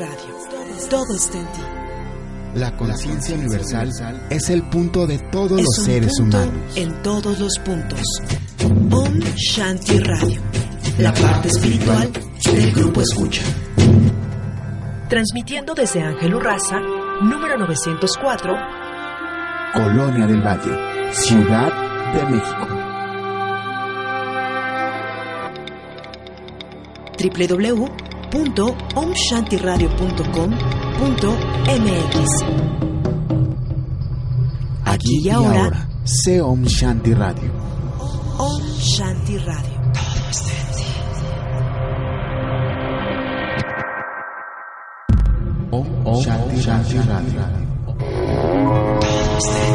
Radio. Todo está en ti. La conciencia universal es el punto de todos los seres humanos. En todos los puntos. Om Shanti Radio. La parte espiritual del grupo Escucha. Transmitiendo desde Ángel Urraza, número 904. Colonia del Valle, Ciudad de México. www www.omshantiradio.com.mx Aquí y ahora, sé Om Shanti Radio. Om Shanti Radio. Todo está en ti. Om, Shanti, Shanti Radio. Todo está en ti.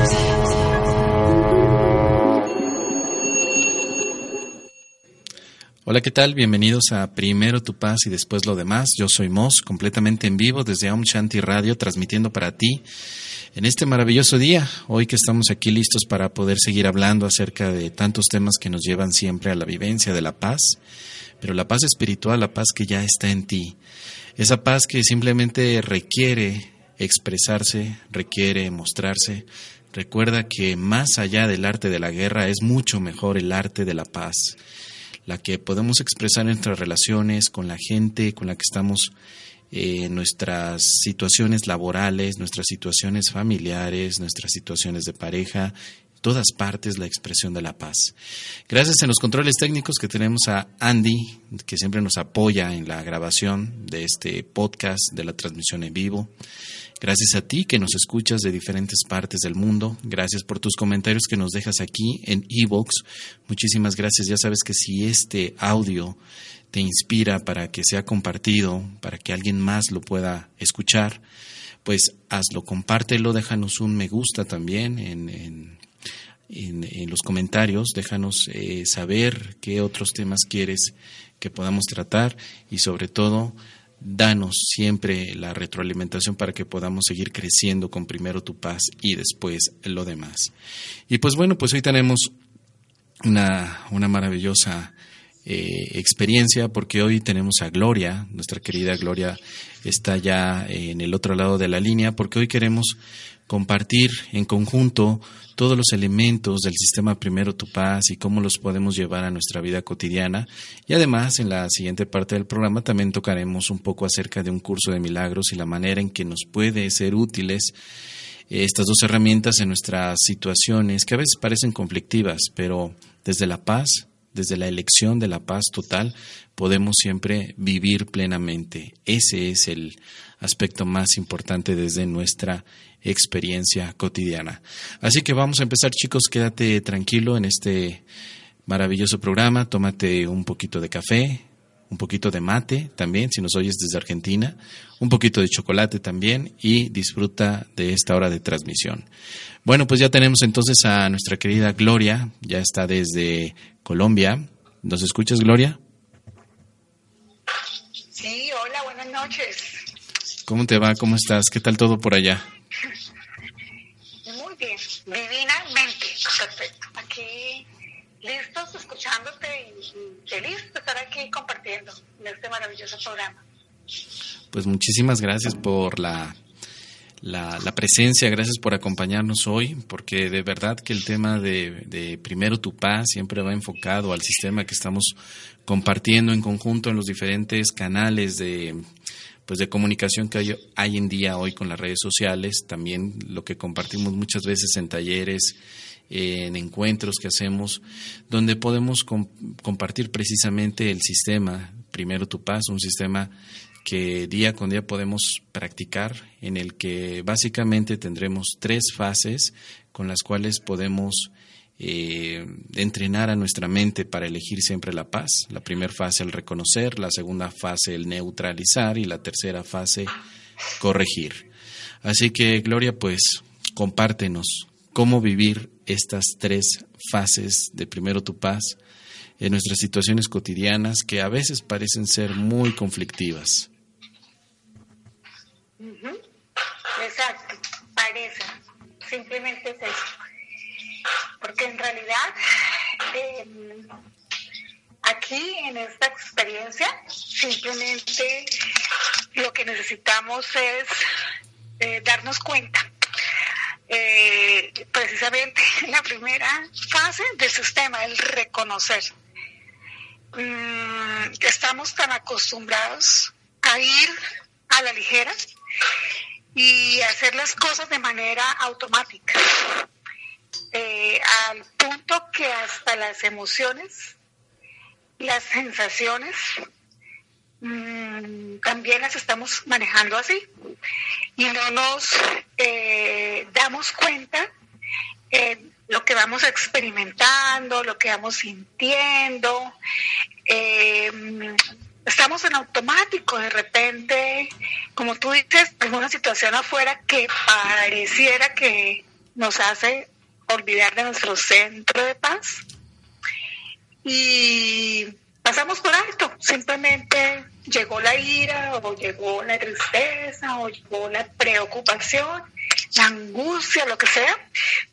Hola, ¿qué tal? Bienvenidos a Primero tu paz y después lo demás. Yo soy Moss, completamente en vivo desde Om Shanti Radio, transmitiendo para ti en este maravilloso día. Hoy que estamos aquí listos para poder seguir hablando acerca de tantos temas que nos llevan siempre a la vivencia de la paz, pero la paz espiritual, la paz que ya está en ti. Esa paz que simplemente requiere expresarse, requiere mostrarse. Recuerda que más allá del arte de la guerra es mucho mejor el arte de la paz la que podemos expresar en nuestras relaciones con la gente con la que estamos, eh, nuestras situaciones laborales, nuestras situaciones familiares, nuestras situaciones de pareja, todas partes la expresión de la paz. Gracias en los controles técnicos que tenemos a Andy, que siempre nos apoya en la grabación de este podcast, de la transmisión en vivo. Gracias a ti que nos escuchas de diferentes partes del mundo. Gracias por tus comentarios que nos dejas aquí en Evox. Muchísimas gracias. Ya sabes que si este audio te inspira para que sea compartido, para que alguien más lo pueda escuchar, pues hazlo, compártelo, déjanos un me gusta también en, en, los comentarios, déjanos eh, saber qué otros temas quieres que podamos tratar y sobre todo danos siempre la retroalimentación para que podamos seguir creciendo con primero tu paz y después lo demás. Y pues bueno, pues hoy tenemos una, una maravillosa eh, experiencia porque hoy tenemos a Gloria, nuestra querida Gloria está ya en el otro lado de la línea porque hoy queremos compartir en conjunto todos los elementos del sistema Primero Tu Paz y cómo los podemos llevar a nuestra vida cotidiana. Y además, en la siguiente parte del programa también tocaremos un poco acerca de un curso de milagros y la manera en que nos puede ser útiles estas dos herramientas en nuestras situaciones que a veces parecen conflictivas, pero desde la paz, desde la elección de la paz total, podemos siempre vivir plenamente. Ese es el aspecto más importante desde nuestra experiencia cotidiana. Así que vamos a empezar chicos, quédate tranquilo en este maravilloso programa, tómate un poquito de café, un poquito de mate también, si nos oyes desde Argentina, un poquito de chocolate también y disfruta de esta hora de transmisión. Bueno, pues ya tenemos entonces a nuestra querida Gloria, ya está desde Colombia. ¿Nos escuchas, Gloria? Sí, hola, buenas noches. ¿Cómo te va? ¿Cómo estás? ¿Qué tal todo por allá? Divinamente, perfecto. Aquí listos, escuchándote y, feliz de estar aquí compartiendo en este maravilloso programa. Pues muchísimas gracias por la, la, presencia, gracias por acompañarnos hoy, porque de verdad que el tema de, de, primero tu paz siempre va enfocado al sistema que estamos compartiendo en conjunto en los diferentes canales de pues de comunicación que hay, hay, en día hoy con las redes sociales, también lo que compartimos muchas veces en talleres, en encuentros que hacemos, donde podemos compartir precisamente el sistema Primero Tu Paz, un sistema que día con día podemos practicar, en el que básicamente tendremos tres fases con las cuales podemos eh, entrenar a nuestra mente para elegir siempre la paz. La primera fase el reconocer, la segunda fase el neutralizar y la tercera fase corregir. Así que Gloria, pues compártenos cómo vivir estas tres fases de primero tu paz en nuestras situaciones cotidianas que a veces parecen ser muy conflictivas. Exacto, parece, simplemente es eso. Porque en realidad, em, aquí en esta experiencia, simplemente lo que necesitamos es eh, darnos cuenta. Eh, precisamente la primera fase del sistema, el reconocer. Mm, estamos tan acostumbrados a ir a la ligera y hacer las cosas de manera automática, eh, al punto que hasta las emociones, las sensaciones, mm, también las estamos manejando así y no nos eh, damos cuenta eh, lo que vamos experimentando, lo que vamos sintiendo. Eh, estamos en automático, de repente, como tú dices, en una situación afuera que pareciera que nos hace olvidar de nuestro centro de paz. Y pasamos por alto, simplemente llegó la ira o llegó la tristeza o llegó la preocupación, la angustia, lo que sea,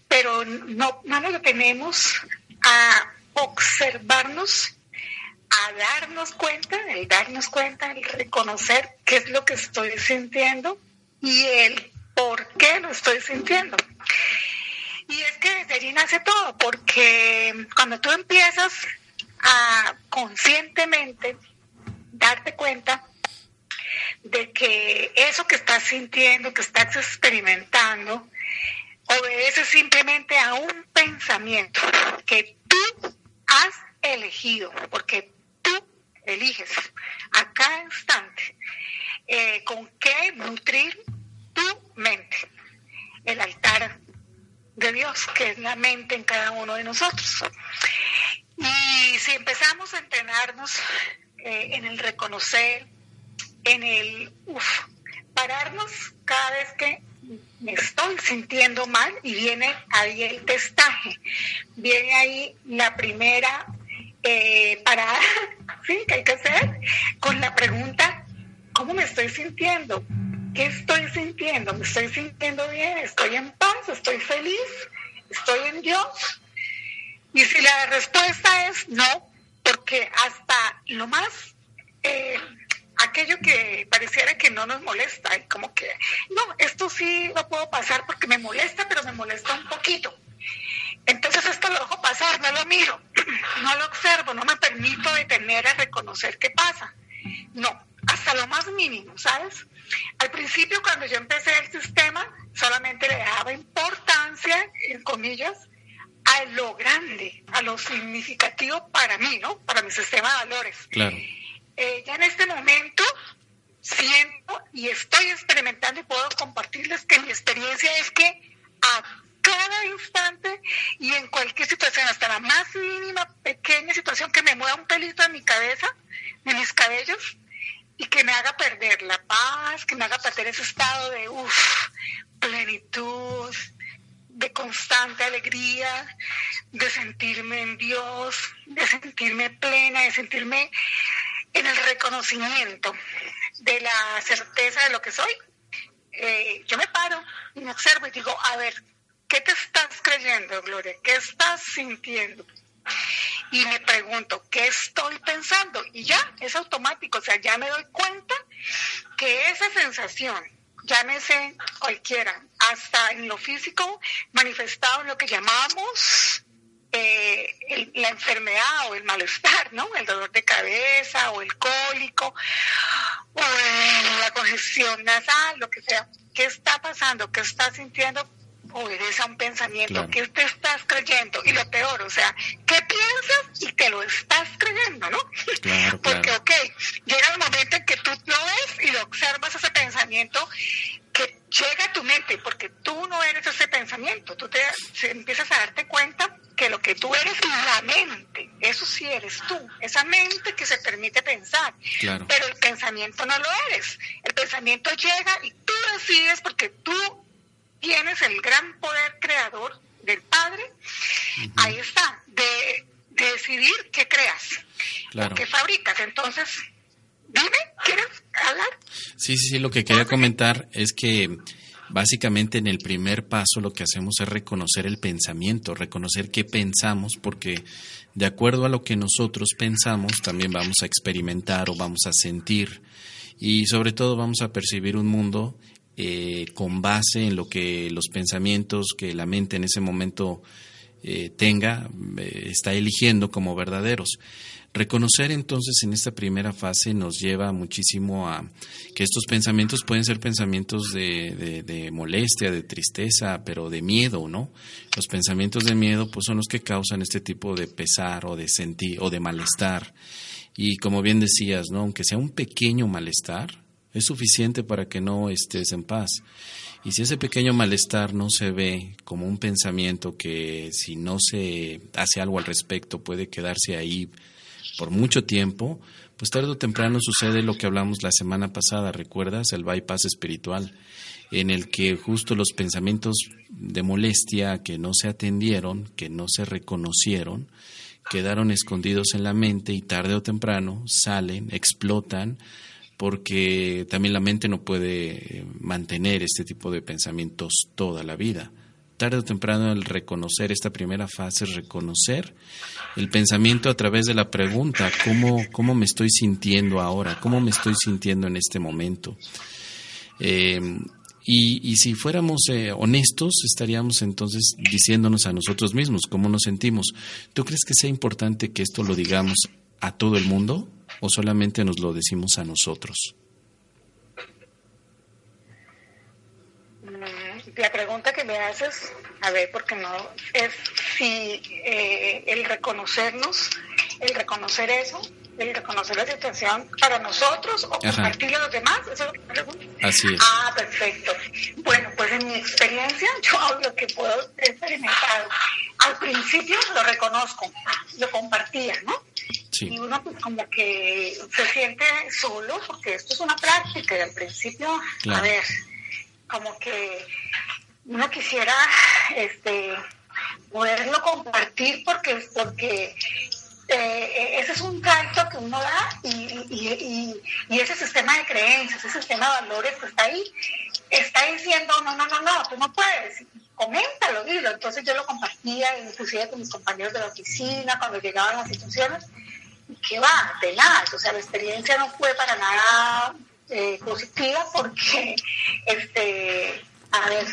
pero no, no nos detenemos a observarnos, a darnos cuenta, el darnos cuenta, el reconocer qué es lo que estoy sintiendo y el por qué lo estoy sintiendo. Y es que allí nace todo, porque cuando tú empiezas a conscientemente darte cuenta de que eso que estás sintiendo, que estás experimentando, obedece simplemente a un pensamiento que tú has elegido, porque tú eliges a cada instante eh, con qué nutrir tu mente, el altar de Dios, que es la mente en cada uno de nosotros. Y si empezamos a entrenarnos eh, en el reconocer, en el pararnos cada vez que me estoy sintiendo mal y viene ahí el testaje, viene ahí la primera eh, parada ¿sí? que hay que hacer con la pregunta, ¿cómo me estoy sintiendo? ¿Qué estoy sintiendo? ¿Me estoy sintiendo bien? ¿Estoy en paz? ¿Estoy feliz? ¿Estoy en Dios? Y si la respuesta es no, porque hasta lo más, eh, aquello que pareciera que no nos molesta, y como que, no, esto sí lo puedo pasar porque me molesta, pero me molesta un poquito. Entonces esto lo dejo pasar, no lo miro, no lo observo, no me permito detener a reconocer qué pasa. No, hasta lo más mínimo, ¿sabes? Al principio cuando yo empecé el sistema, solamente le daba importancia, en comillas, a lo grande, a lo significativo para mí, ¿no? Para mi sistema de valores. Claro. Eh, ya en este momento siento y estoy experimentando y puedo compartirles que mi experiencia es que a cada instante y en cualquier situación, hasta la más mínima, pequeña situación que me mueva un pelito en mi cabeza, de mis cabellos, y que me haga perder la paz, que me haga perder ese estado de uff, plenitud, de constante alegría, de sentirme en Dios, de sentirme plena, de sentirme en el reconocimiento de la certeza de lo que soy. Eh, yo me paro y me observo y digo, a ver, ¿qué te estás creyendo, Gloria? ¿Qué estás sintiendo? Y me pregunto, ¿qué estoy pensando? Y ya, es automático, o sea, ya me doy cuenta que esa sensación llámese cualquiera, hasta en lo físico, manifestado en lo que llamamos eh, la enfermedad o el malestar, ¿no? El dolor de cabeza o el cólico o la congestión nasal, lo que sea. ¿Qué está pasando? ¿Qué estás sintiendo? obedece a un pensamiento que te estás creyendo. Y lo peor, o sea, ¿qué piensas y te lo estás creyendo, no? Porque, claro. ok, llega el momento en que tú lo ves y lo observas ese pensamiento que llega a tu mente, porque tú no eres ese pensamiento, tú te empiezas a darte cuenta que lo que tú eres es la mente, eso sí eres tú, esa mente que se permite pensar, pero el pensamiento no lo eres, el pensamiento llega y tú decides porque tú tienes el gran poder creador del Padre. Ahí está, de, de decidir qué creas, Claro. qué fabricas. Entonces, dime, ¿quieres hablar? Sí, sí, sí, lo que quería comentar es que básicamente en el primer paso lo que hacemos es reconocer el pensamiento, reconocer qué pensamos, porque de acuerdo a lo que nosotros pensamos también vamos a experimentar o vamos a sentir y sobre todo vamos a percibir un mundo eh, con base en lo que los pensamientos que la mente en ese momento eh, tenga, eh, está eligiendo como verdaderos. Reconocer entonces en esta primera fase nos lleva muchísimo a que estos pensamientos pueden ser pensamientos de, de- molestia, de tristeza, pero de miedo, ¿no? Los pensamientos de miedo pues son los que causan este tipo de pesar o de sentir o de malestar. Y como bien decías, ¿no? Aunque sea un pequeño malestar, es suficiente para que no estés en paz. Y si ese pequeño malestar no se ve como un pensamiento que si no se hace algo al respecto puede quedarse ahí por mucho tiempo, pues tarde o temprano sucede lo que hablamos la semana pasada, ¿recuerdas? El bypass espiritual, en el que justo los pensamientos de molestia que no se atendieron, que no se reconocieron, quedaron escondidos en la mente y tarde o temprano salen, explotan, porque también la mente no puede eh, mantener este tipo de pensamientos toda la vida. Tarde o temprano el reconocer esta primera fase es reconocer el pensamiento a través de la pregunta, ¿cómo, cómo me estoy sintiendo ahora? ¿Cómo me estoy sintiendo en este momento? Y, y si fuéramos eh, honestos, estaríamos entonces diciéndonos a nosotros mismos cómo nos sentimos. ¿Tú crees que sea importante que esto lo digamos a todo el mundo o solamente nos lo decimos a nosotros? Mm, La pregunta que me haces, a ver, porque no es si eh, el reconocernos, el reconocer eso, el reconocer la situación para nosotros o Ajá. compartirlo a los demás, eso es lo que me preguntas. Así es. Ah, perfecto. Bueno, pues en mi experiencia, yo hablo que puedo experimentar. Al principio lo reconozco, lo compartía, ¿no? Sí. Y uno pues como que se siente solo porque esto es una práctica y al principio, a ver, como que uno quisiera este poderlo compartir porque porque eh, ese es un salto que uno da y, y, ese sistema de creencias, ese sistema de valores que está ahí, está diciendo, no, no, no, no, tú no puedes, coméntalo, dilo. Entonces yo lo compartía, inclusive con mis compañeros de la oficina, cuando llegaban las situaciones, y que va, de nada, o sea, la experiencia no fue para nada eh, positiva porque, este, a ver,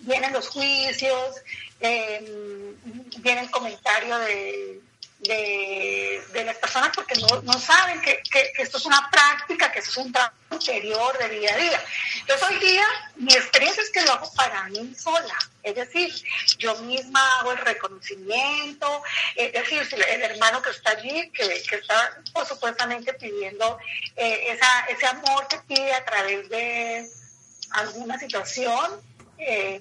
vienen los juicios, eh, viene el comentario de, de, las personas porque no, saben que, esto es una práctica, que esto es un trabajo interior de día a día. Entonces hoy día mi experiencia es que lo hago para mí sola, es decir, yo misma hago el reconocimiento, es decir, el hermano que está allí, que, está pues, supuestamente pidiendo eh, esa, ese amor que pide a través de alguna situación, eh,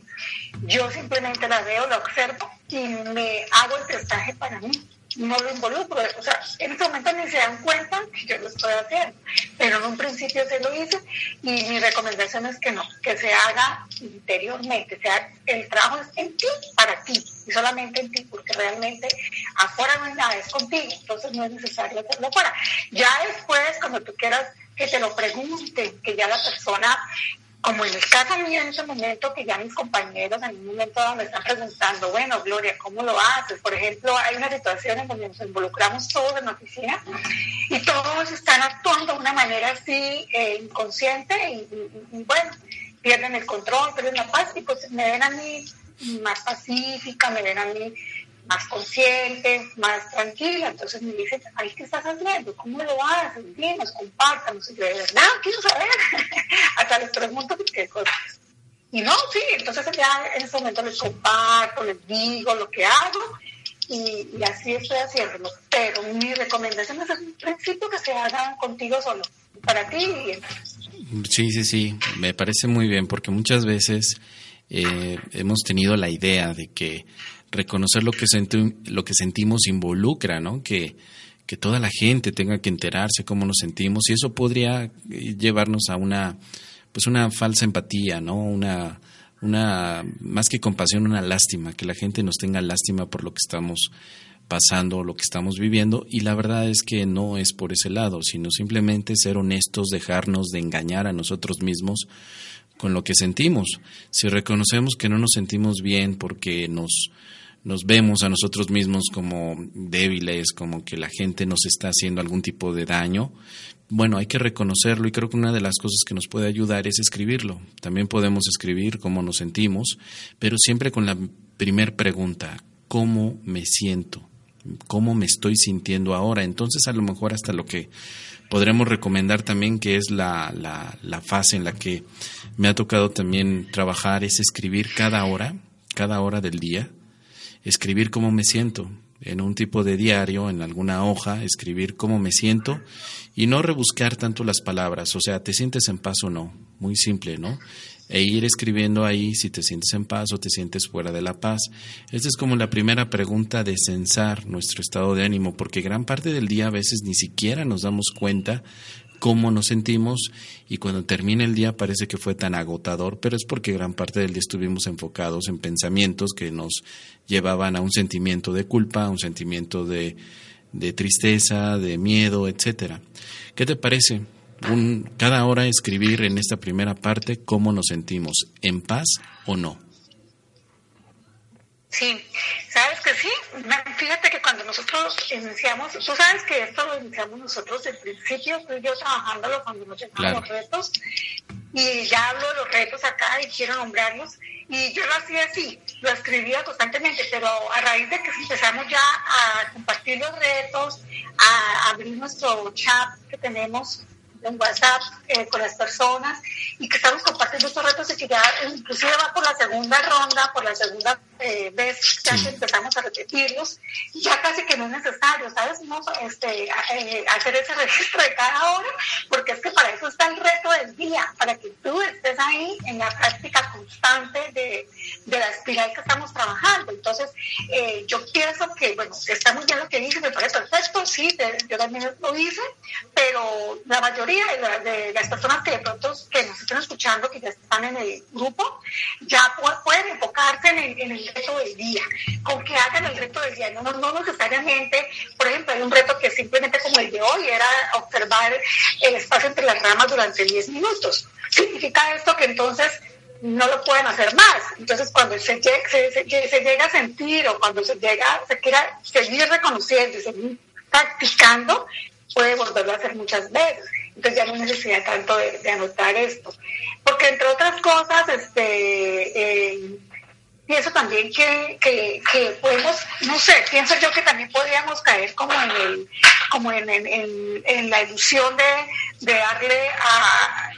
yo simplemente la veo, la observo y me hago el testaje para mí. No lo involucro, o sea, en este momento ni se dan cuenta que yo lo estoy haciendo, pero en un principio se lo hice y mi recomendación es que no, que se haga interiormente, sea el trabajo es en ti, para ti, y solamente en ti, porque realmente afuera no hay nada, es contigo, entonces no es necesario hacerlo afuera. Ya después, cuando tú quieras que te lo pregunten, que ya la persona como en el caso mío en ese momento, que ya mis compañeros en un momento dado me están preguntando, bueno, Gloria, ¿cómo lo haces? Por ejemplo, hay una situación en donde nos involucramos todos en la oficina y todos están actuando de una manera así eh, inconsciente y, bueno, pierden el control, pierden la paz y pues me ven a mí más pacífica, me ven a mí más consciente, más tranquila. Entonces me dicen, ay, ¿qué estás haciendo? ¿Cómo lo haces? Dinos, compártanos. Y yo, de verdad, quiero saber. Hasta les pregunto qué cosas. Y no, sí, entonces ya en ese momento les comparto, les digo lo que hago y, y así estoy haciéndolo. Pero mi recomendación es en principio que se haga contigo solo, para ti y Sí, sí, sí, me parece muy bien porque muchas veces eh, hemos tenido la idea de que reconocer lo que, lo que sentimos involucra, ¿no? Que, que toda la gente tenga que enterarse cómo nos sentimos y eso podría eh, llevarnos a una pues una falsa empatía, ¿no? Una una más que compasión, una lástima, que la gente nos tenga lástima por lo que estamos pasando, lo que estamos viviendo y la verdad es que no es por ese lado, sino simplemente ser honestos, dejarnos de engañar a nosotros mismos con lo que sentimos. Si reconocemos que no nos sentimos bien porque nos nos vemos a nosotros mismos como débiles, como que la gente nos está haciendo algún tipo de daño, bueno, hay que reconocerlo y creo que una de las cosas que nos puede ayudar es escribirlo. También podemos escribir cómo nos sentimos, pero siempre con la primer pregunta, ¿cómo me siento? ¿Cómo me estoy sintiendo ahora? Entonces a lo mejor hasta lo que podremos recomendar también, que es la, la, la fase en la que me ha tocado también trabajar, es escribir cada hora, cada hora del día, escribir cómo me siento en un tipo de diario, en alguna hoja, escribir cómo me siento y no rebuscar tanto las palabras, o sea, te sientes en paz o no, muy simple, ¿no? E ir escribiendo ahí si te sientes en paz o te sientes fuera de la paz. Esta es como la primera pregunta de censar nuestro estado de ánimo, porque gran parte del día a veces ni siquiera nos damos cuenta cómo nos sentimos y cuando termina el día parece que fue tan agotador, pero es porque gran parte del día estuvimos enfocados en pensamientos que nos llevaban a un sentimiento de culpa, a un sentimiento de, de tristeza, de miedo, etcétera. ¿Qué te parece? Un, cada hora escribir en esta primera parte cómo nos sentimos, en paz o no. Sí, sabes que. Fíjate que cuando nosotros iniciamos, tú sabes que esto lo iniciamos nosotros del principio, fui yo trabajándolo cuando nos llegaban los retos, y ya hablo de los retos acá y quiero nombrarlos, y yo lo hacía así, lo escribía constantemente, pero a raíz de que empezamos ya a compartir los retos, a abrir nuestro chat que tenemos en WhatsApp eh, con las personas y que estamos compartiendo estos retos y que ya inclusive va por la segunda ronda, por la segunda eh, vez ya que empezamos a repetirlos, ya casi que no es necesario, ¿sabes? No, este, eh, hacer ese registro de cada hora, porque es que para eso está el reto del día, para que tú estés ahí en la práctica constante de, de la espiral que estamos trabajando. Entonces, eh, yo pienso que, bueno, está muy bien lo que dice, me parece perfecto, sí, yo también lo hice, pero la mayoría de, las personas que de pronto que nos están escuchando, que ya están en el grupo, ya pueden enfocarse en el, en el reto del día, con que hagan el reto del día, no, no necesariamente, por ejemplo, hay un reto que simplemente como el de hoy era observar el espacio entre las ramas durante 10 minutos. Significa esto que entonces no lo pueden hacer más. Entonces, cuando se, llega, se, se, llega a sentir o cuando se llega, se quiera seguir reconociendo y seguir practicando, puede volverlo a hacer muchas veces. Entonces ya no necesita tanto de, anotar esto. Porque entre otras cosas, este, eh, pienso también que, que, que, podemos, no sé, pienso yo que también podríamos caer como en el, como en, en, en, la ilusión de, de darle a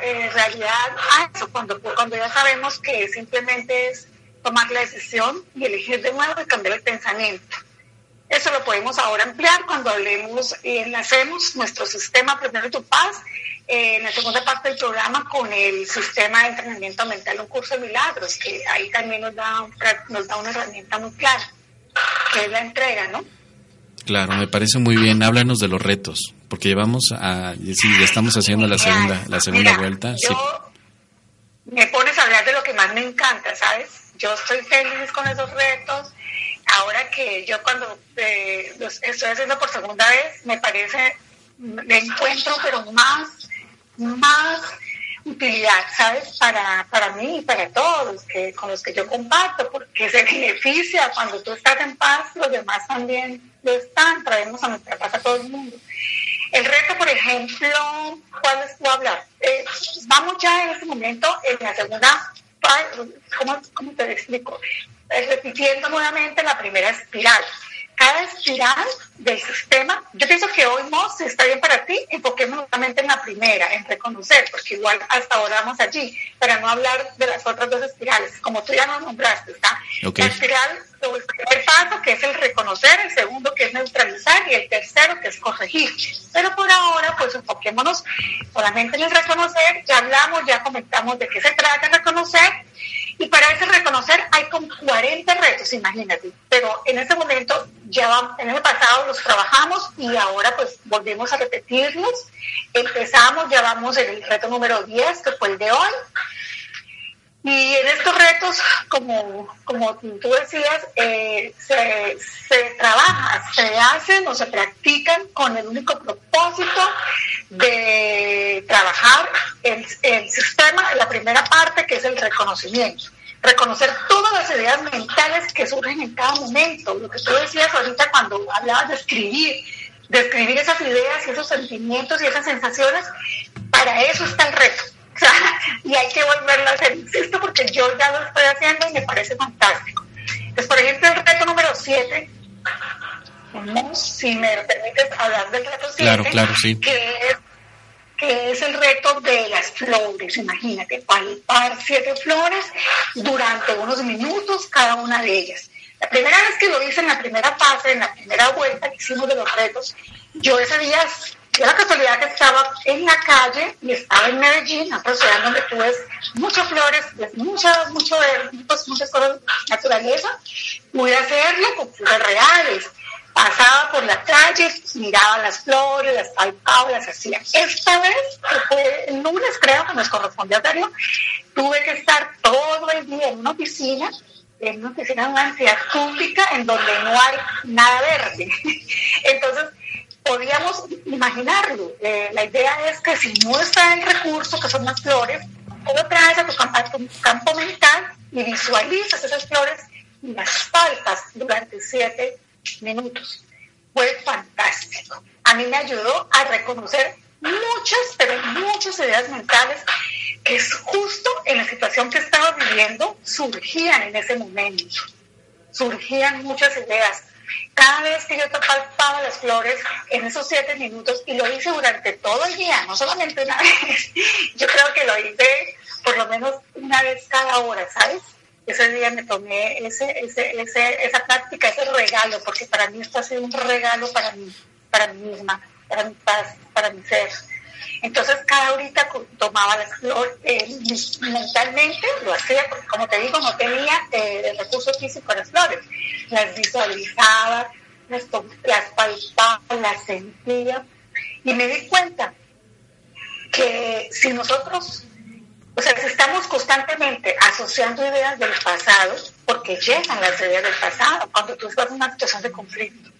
eh, realidad a eso, cuando, cuando ya sabemos que simplemente es tomar la decisión y elegir de nuevo y cambiar el pensamiento. Eso lo podemos ahora ampliar cuando hablemos y enlacemos nuestro sistema Primero Tu Paz en la segunda parte del programa con el sistema de entrenamiento mental, un curso de milagros, que ahí también nos da, nos da una herramienta muy clara, que es la entrega, ¿no? Claro, me parece muy bien. Háblanos de los retos, porque llevamos a, sí, ya estamos haciendo la segunda, la segunda vuelta. Yo Me pones a hablar de lo que más me encanta, ¿sabes? Yo estoy feliz con esos retos. Ahora que yo cuando eh, los estoy haciendo por segunda vez, me parece, me encuentro, pero más más utilidad, ¿sabes? Para, para mí y para todos que, con los que yo comparto, porque se beneficia cuando tú estás en paz, los demás también lo están, traemos a nuestra paz a todo el mundo. El reto, por ejemplo, ¿cuál les puedo hablar? Eh, vamos ya en este momento en la segunda, ¿cómo, cómo te explico? Repitiendo nuevamente la primera espiral. Cada espiral del sistema, yo pienso que hoy, no si está bien para ti, enfoquemos nuevamente en la primera, en reconocer, porque igual hasta ahora vamos allí, para no hablar de las otras dos espirales, como tú ya nos nombraste, ¿está? La espiral, el primer paso, que es el reconocer, el segundo, que es neutralizar, y el tercero, que es corregir. Pero por ahora, pues enfoquémonos solamente en el reconocer, ya hablamos, ya comentamos de qué se trata reconocer, Y para ese reconocer hay como 40 retos, imagínate. Pero en ese momento, ya en el pasado los trabajamos y ahora pues volvemos a repetirlos. Empezamos, ya vamos en el reto número 10, que fue el de hoy. Y en estos retos, como, como tú decías, eh, se, se, trabaja, se hacen o se practican con el único propósito de trabajar el, el sistema, la primera parte que es el reconocimiento. Reconocer todas las ideas mentales que surgen en cada momento. Lo que tú decías ahorita cuando hablabas de escribir, de escribir esas ideas y esos sentimientos y esas sensaciones, para eso está el reto y hay que volverlo a hacer, insisto, porque yo ya lo estoy haciendo y me parece fantástico. Entonces, por ejemplo, el reto número 7, si me permites hablar del reto 7, claro, claro, sí. que, es, que es el reto de las flores, imagínate, palpar siete flores durante unos minutos cada una de ellas. La primera vez que lo hice en la primera fase, en la primera vuelta que hicimos de los retos, yo ese día yo la casualidad que estaba en la calle y estaba en Medellín, otra ciudad donde tú ves muchas flores, muchas, mucho muchas cosas naturaleza, pude hacerlo con flores reales. Pasaba por la calle, miraba las flores, las palpaba, las hacía. Esta vez, que fue el lunes, creo que nos correspondió a tuve que estar todo el día en una oficina en una oficina de una entidad pública en donde no hay nada verde. Entonces, podíamos imaginarlo. Eh, la idea es que si no está el recurso, que son las flores, lo traes a tu, campo, a tu campo mental y visualizas esas flores y las palpas durante siete minutos. Fue fantástico. A mí me ayudó a reconocer muchas, pero muchas ideas mentales que es justo en la situación que estaba viviendo surgían en ese momento. Surgían muchas ideas cada vez que yo palpaba las flores en esos siete minutos, y lo hice durante todo el día, no solamente una vez, yo creo que lo hice por lo menos una vez cada hora, ¿sabes? Ese día me tomé ese, ese, ese, esa práctica, ese regalo, porque para mí esto ha sido un regalo para mí, para mí misma, para mi paz, para mi ser. Entonces cada horita tomaba la flor eh, mentalmente, lo hacía porque como te digo, no tenía eh, el recurso físico de las flores. Las visualizaba, las, las palpaba, las sentía y me di cuenta que si nosotros, o sea, estamos constantemente asociando ideas del pasado, porque llegan las ideas del pasado cuando tú estás en una situación de conflicto,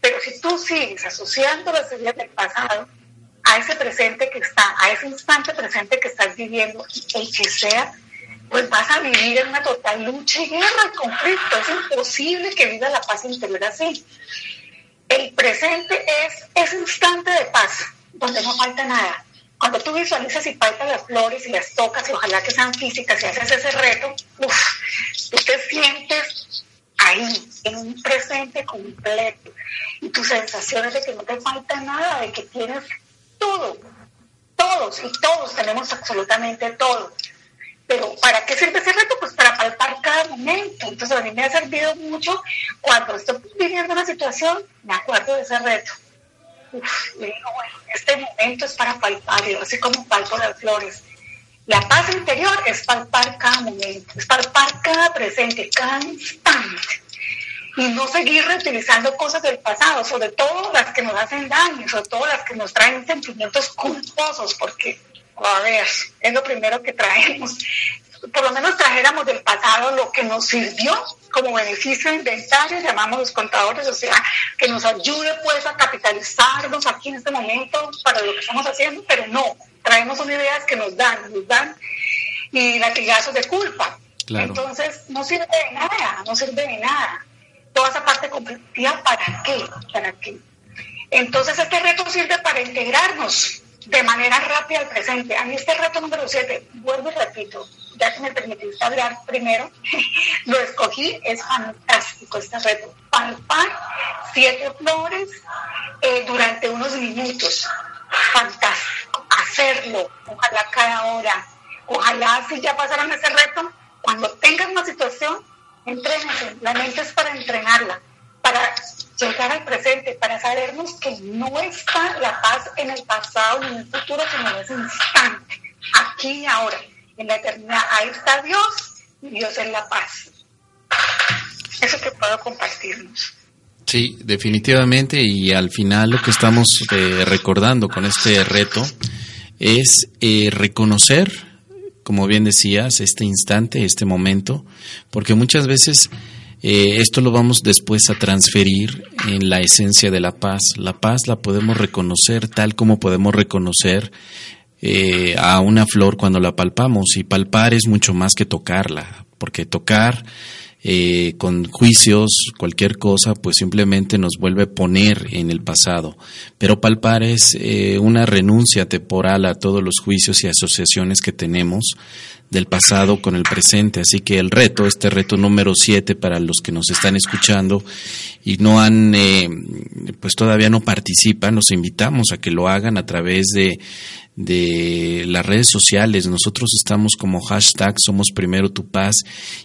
pero si tú sigues asociando las ideas del pasado, a ese presente que está, a ese instante presente que estás viviendo, el que sea, pues vas a vivir en una total lucha y guerra y conflicto. Es imposible que viva la paz interior así. El presente es ese instante de paz, donde no falta nada. Cuando tú visualizas y palpas las flores y las tocas, y ojalá que sean físicas y haces ese reto, uf, tú te sientes ahí, en un presente completo. Y tus sensaciones de que no te falta nada, de que tienes todo. Todos y todos tenemos absolutamente todo. Pero ¿para qué sirve ese reto? Pues para palpar cada momento. Entonces a mí me ha servido mucho cuando estoy viviendo una situación, me acuerdo de ese reto. Uf, digo, bueno, este momento es para palpar, yo así como palpo las flores. La paz interior es palpar cada momento, es palpar cada presente, cada instante y no seguir reutilizando cosas del pasado, sobre todo las que nos hacen daño, sobre todo las que nos traen sentimientos culposos, porque, a ver, es lo primero que traemos. Por lo menos trajéramos del pasado lo que nos sirvió como beneficio de inventario, llamamos los contadores, o sea, que nos ayude pues a capitalizarnos aquí en este momento para lo que estamos haciendo, pero no, traemos unas ideas que nos dan, nos dan y latigazos de culpa. Entonces, no sirve de nada, no sirve de nada toda esa parte competitiva, ¿para qué? ¿Para qué? Entonces este reto sirve para integrarnos de manera rápida al presente. A mí este reto número 7, vuelvo y repito, ya que me permitiste hablar primero, lo escogí, es fantástico este reto. Palpar siete flores eh, durante unos minutos. Fantástico. Hacerlo, ojalá cada hora. Ojalá si ya pasaron ese reto, cuando tengas una situación, Entrénense, la mente es para entrenarla, para llegar al presente, para sabernos que no está la paz en el pasado ni en el futuro, sino en ese instante, aquí y ahora, en la eternidad. Ahí está Dios Dios es la paz. Eso que puedo compartirnos. Sí, definitivamente. Y al final lo que estamos eh, recordando con este reto es eh, reconocer, como bien decías, este instante, este momento, porque muchas veces eh, esto lo vamos después a transferir en la esencia de la paz. La paz la podemos reconocer tal como podemos reconocer a una flor cuando la palpamos y palpar es mucho más que tocarla, porque tocar eh, con juicios, cualquier cosa, pues simplemente nos vuelve a poner en el pasado. Pero palpar es eh, una renuncia temporal a todos los juicios y asociaciones que tenemos del pasado con el presente. Así que el reto, este reto número 7 para los que nos están escuchando y no han, eh, pues todavía no participan, los invitamos a que lo hagan a través de de las redes sociales. Nosotros estamos como hashtag Somos Primero Tu Paz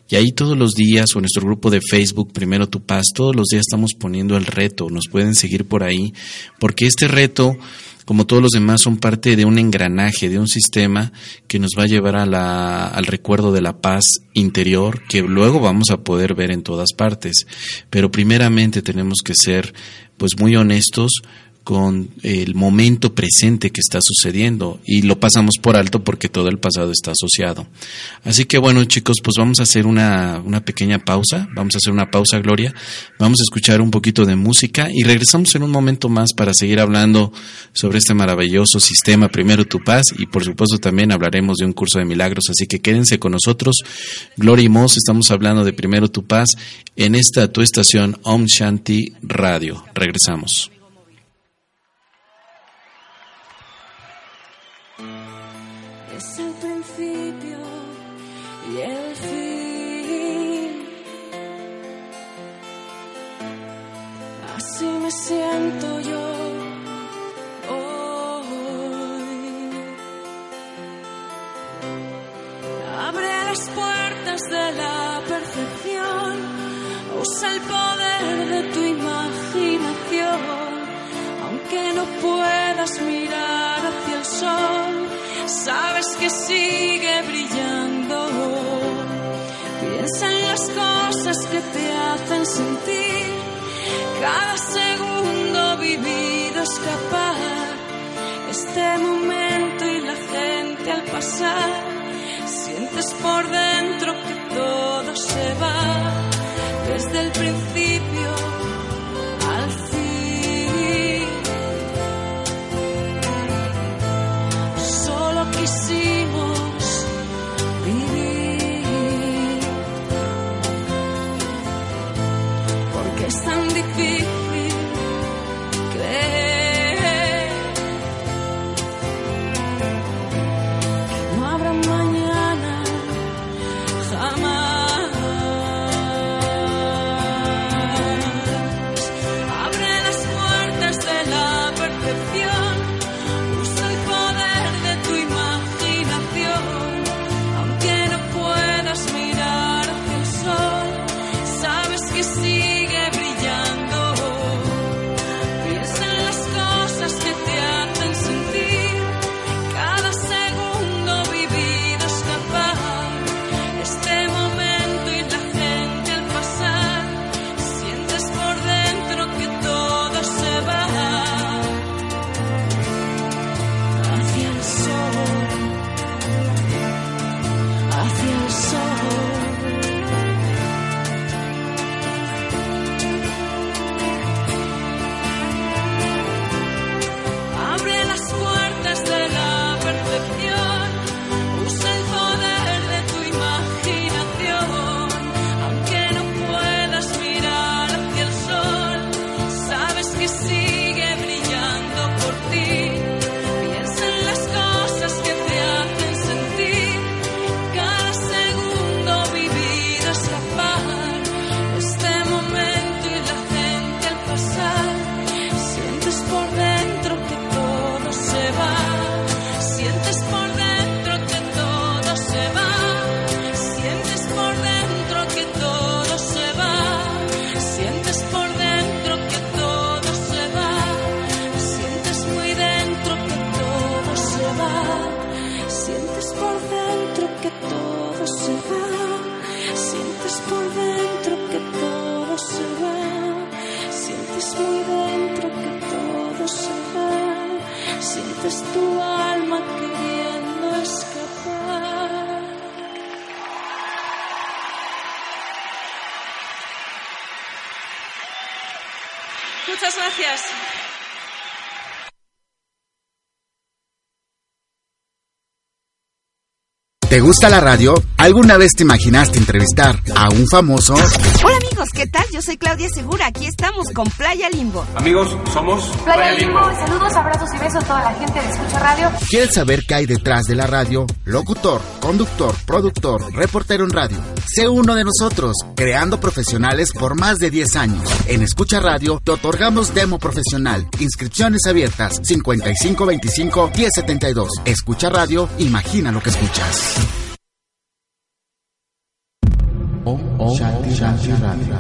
y ahí todos los días o nuestro grupo de Facebook Primero Tu Paz, todos los días estamos poniendo el reto. Nos pueden seguir por ahí porque este reto como todos los demás, son parte de un engranaje, de un sistema que nos va a llevar a la, al recuerdo de la paz interior que luego vamos a poder ver en todas partes. Pero primeramente tenemos que ser pues muy honestos con el momento presente que está sucediendo y lo pasamos por alto porque todo el pasado está asociado. Así que bueno chicos, pues vamos a hacer una, una pequeña pausa, vamos a hacer una pausa Gloria, vamos a escuchar un poquito de música y regresamos en un momento más para seguir hablando sobre este maravilloso sistema Primero Tu Paz y por supuesto también hablaremos de un curso de milagros, así que quédense con nosotros. Gloria y Moss, estamos hablando de Primero Tu Paz en esta tu estación Om Shanti Radio. Regresamos. Siento yo hoy. Abre las puertas de la percepción, usa el poder que te hacen sentir. Cada segundo vivido escapar este momento y la gente al pasar sientes por dentro que todo se va. Desde el principio gracias. ¿Te gusta la radio? ¿Alguna vez te imaginaste entrevistar a un famoso? Hola amigos, ¿qué tal? Yo soy Claudia Segura. Aquí estamos con Playa Limbo. Amigos, somos Playa Limbo. Saludos, abrazos y besos a toda la gente de Escucha Radio. ¿Quieres saber qué hay detrás de la radio? Locutor, conductor, productor, reportero en radio. Sé uno de nosotros, creando profesionales por más de 10 años. En Escucha Radio te otorgamos demo profesional. Inscripciones abiertas 5525 1072. Escucha Radio, imagina lo que escuchas. Shanti Radio.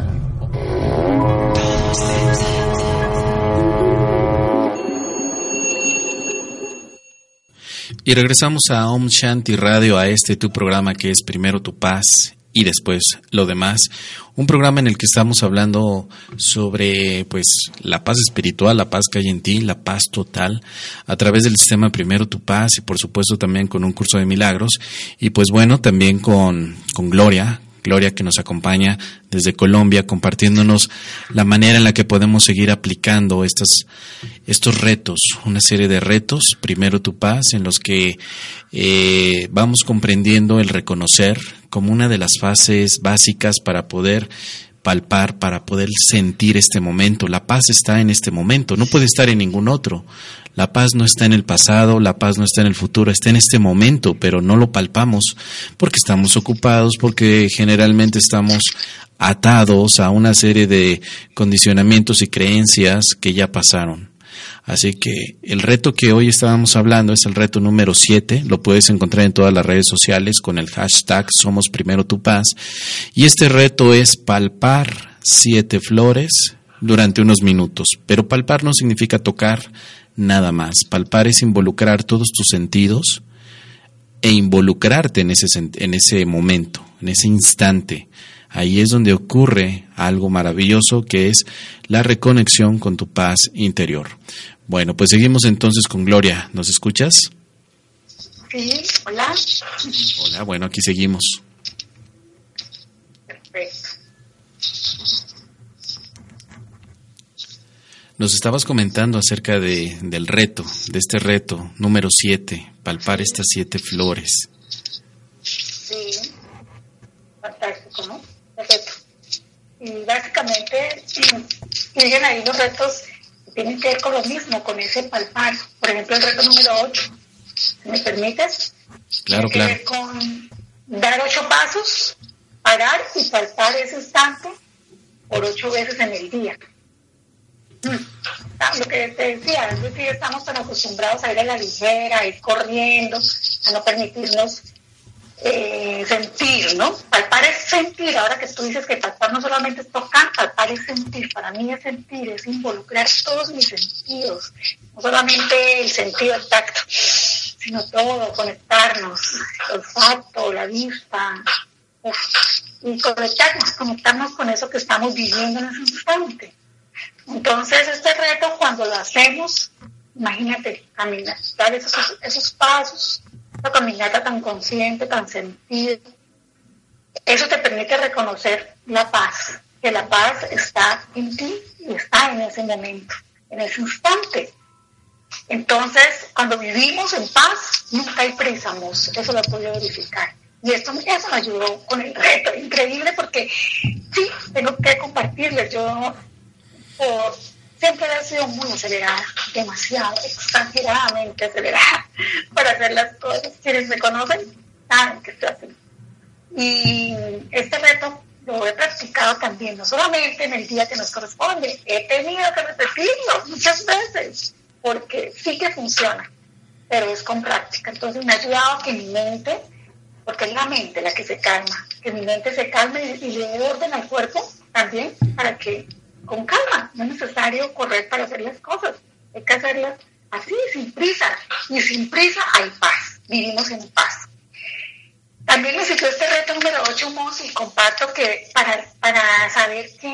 Y regresamos a Om Shanti Radio, a este tu programa que es primero tu paz y después lo demás. Un programa en el que estamos hablando sobre pues la paz espiritual, la paz que hay en ti, la paz total, a través del sistema Primero tu paz y por supuesto también con un curso de milagros. Y pues bueno, también con, con Gloria, Gloria que nos acompaña desde Colombia, compartiéndonos la manera en la que podemos seguir aplicando estas, estos retos, una serie de retos, primero tu paz, en los que eh, vamos comprendiendo el reconocer como una de las fases básicas para poder palpar, para poder sentir este momento. La paz está en este momento, no puede estar en ningún otro. La paz no está en el pasado, la paz no está en el futuro, está en este momento, pero no lo palpamos porque estamos ocupados, porque generalmente estamos atados a una serie de condicionamientos y creencias que ya pasaron. Así que el reto que hoy estábamos hablando es el reto número 7. Lo puedes encontrar en todas las redes sociales con el hashtag Somos Primero Tu Paz. Y este reto es palpar siete flores durante unos minutos. Pero palpar no significa tocar nada más. Palpar es involucrar todos tus sentidos e involucrarte en ese, en ese momento, en ese instante. Ahí es donde ocurre algo maravilloso que es la reconexión con tu paz interior. Bueno, pues seguimos entonces con Gloria. ¿Nos escuchas? Sí, hola. Hola, bueno, aquí seguimos. Perfecto. Nos estabas comentando acerca de, del reto, de este reto número 7, palpar estas siete flores. Sí, fantástico, ¿no? Perfecto. Y básicamente siguen ahí los retos tienen que ver con lo mismo, con ese palpar. Por ejemplo, el reto número 8, ¿me permites? Claro, Tiene que claro. ver con dar ocho pasos, parar y palpar ese instante por ocho veces en el día. Mm. Ah, Lo que te decía, es decir, estamos tan acostumbrados a ir a la ligera, a ir corriendo, a no permitirnos eh, sentir, ¿no? Palpar es sentir, ahora que tú dices que palpar no solamente es tocar, palpar es sentir, para mí es sentir, es involucrar todos mis sentidos, no solamente el sentido del tacto, sino todo, conectarnos, el olfato, la vista, y conectarnos, conectarnos con eso que estamos viviendo en ese instante. Entonces, este reto, cuando lo hacemos, imagínate, caminar, dar esos, esos pasos, esa caminata tan consciente, tan sentida, eso te permite reconocer la paz, que la paz está en ti y está en ese momento, en ese instante. Entonces, cuando vivimos en paz, nunca hay présamos, eso lo podido verificar. Y esto, eso me ayudó con el reto, increíble porque sí, tengo que compartirles, yo por- siempre he sido muy acelerada, demasiado, exageradamente acelerada para hacer las cosas. Quienes me conocen saben que estoy así. Y este reto lo he practicado también, no solamente en el día que nos corresponde, he tenido que repetirlo muchas veces, porque sí que funciona, pero es con práctica. Entonces me ha ayudado a que mi mente, porque es la mente la que se calma, que mi mente se calme y, y le dé orden al cuerpo también para que con calma, no es necesario correr para hacer las cosas, hay que hacerlas así, sin prisa, y sin prisa hay paz, vivimos en paz. también me sirvió este reto número 8, Mos, y comparto que para, para saber qué,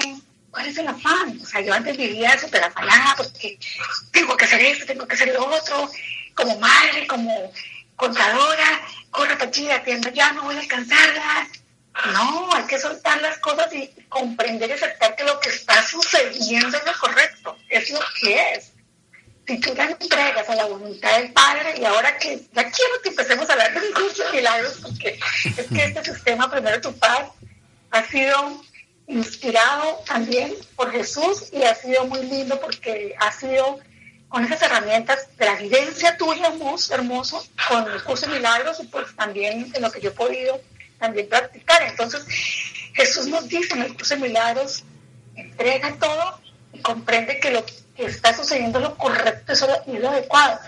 cuál es el afán. O sea, yo antes vivía súper afanada porque tengo que hacer esto, tengo que hacer lo otro, como madre, como contadora, corre para atiendo ya, no voy a alcanzarla. No, hay que soltar las cosas y comprender y aceptar que lo que está sucediendo es lo correcto, es lo que es. Si tú te entregas a la voluntad del Padre, y ahora que ya quiero que empecemos a hablar de curso milagros, porque es que este sistema, primero tu paz, ha sido inspirado también por Jesús y ha sido muy lindo porque ha sido con esas herramientas de la vivencia tuya, hermoso, hermoso con el curso de milagros y pues también en lo que yo he podido también practicar. Entonces, Jesús nos dice en el curso de milagros, entrega todo y comprende que lo que está sucediendo es lo correcto y lo adecuado.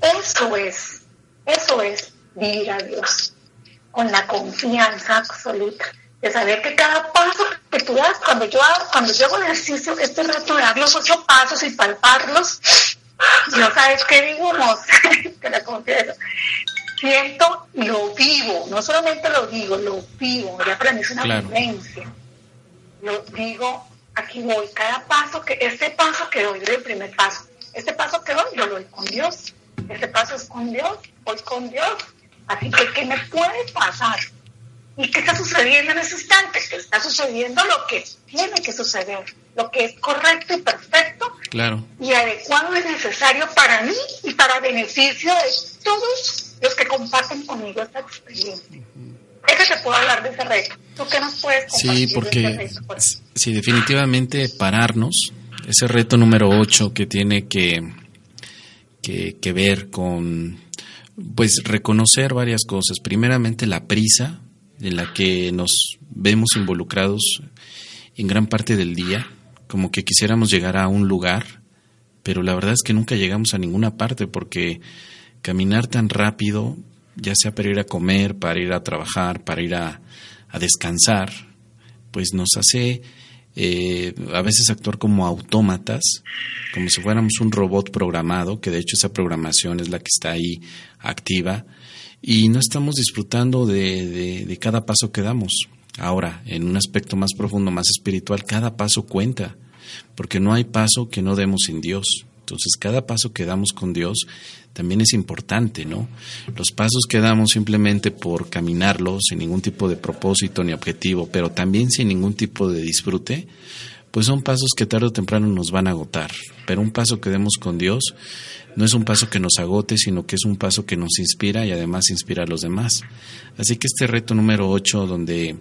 Eso es, eso es vivir a Dios con la confianza absoluta de saber que cada paso que tú das, cuando yo hago, cuando yo hago el ejercicio, este rato de dar los ocho pasos y palparlos, yo sabes qué digo, no, te la confieso, siento y lo vivo, no solamente lo digo, lo vivo, ya para mí es una vivencia. Lo digo, aquí voy, cada paso que, este paso que doy, doy el primer paso, este paso que doy, yo lo doy con Dios, este paso es con Dios, voy con Dios, así que ¿qué me puede pasar? ¿Y qué está sucediendo en ese instante? Que está sucediendo lo que tiene que suceder, lo que es correcto y perfecto claro. y adecuado y necesario para mí y para beneficio de todos los que comparten conmigo esta experiencia. Eso te puedo hablar de ese reto. ¿Tú qué nos puedes compartir Sí, porque de ese reto? sí, definitivamente pararnos, ese reto número 8 que tiene que, que, que ver con pues reconocer varias cosas. Primeramente la prisa en la que nos vemos involucrados en gran parte del día, como que quisiéramos llegar a un lugar, pero la verdad es que nunca llegamos a ninguna parte porque caminar tan rápido, ya sea para ir a comer, para ir a trabajar, para ir a, a descansar, pues nos hace eh, a veces actuar como autómatas, como si fuéramos un robot programado, que de hecho esa programación es la que está ahí activa, y no estamos disfrutando de, de, de cada paso que damos. Ahora, en un aspecto más profundo, más espiritual, cada paso cuenta, porque no hay paso que no demos sin Dios. Entonces, cada paso que damos con Dios también es importante, ¿no? Los pasos que damos simplemente por caminarlos, sin ningún tipo de propósito ni objetivo, pero también sin ningún tipo de disfrute, pues son pasos que tarde o temprano nos van a agotar. Pero un paso que demos con Dios no es un paso que nos agote, sino que es un paso que nos inspira y además inspira a los demás. Así que este reto número 8, donde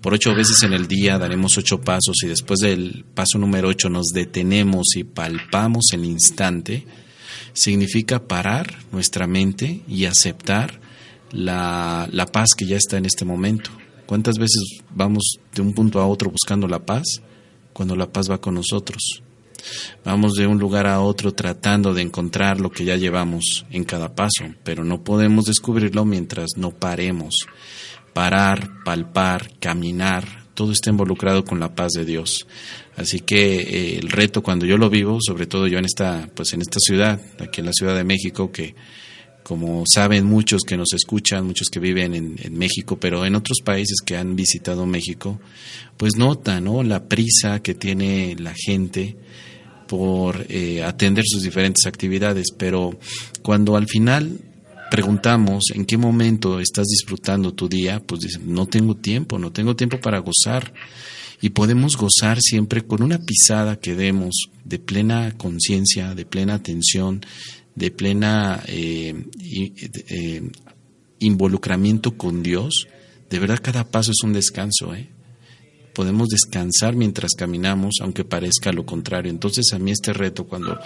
por ocho veces en el día daremos ocho pasos y después del paso número 8 nos detenemos y palpamos el instante, significa parar nuestra mente y aceptar la, la paz que ya está en este momento. ¿Cuántas veces vamos de un punto a otro buscando la paz cuando la paz va con nosotros? Vamos de un lugar a otro tratando de encontrar lo que ya llevamos en cada paso, pero no podemos descubrirlo mientras no paremos. Parar, palpar, caminar, todo está involucrado con la paz de Dios. Así que eh, el reto cuando yo lo vivo, sobre todo yo en esta, pues en esta ciudad, aquí en la Ciudad de México, que como saben muchos que nos escuchan, muchos que viven en, en, México, pero en otros países que han visitado México, pues notan ¿no? la prisa que tiene la gente por eh, atender sus diferentes actividades, pero cuando al final preguntamos en qué momento estás disfrutando tu día, pues dicen, no tengo tiempo, no tengo tiempo para gozar. Y podemos gozar siempre con una pisada que demos de plena conciencia, de plena atención, de plena eh, eh, involucramiento con Dios. De verdad cada paso es un descanso, ¿eh? podemos descansar mientras caminamos, aunque parezca lo contrario. Entonces a mí este reto, cuando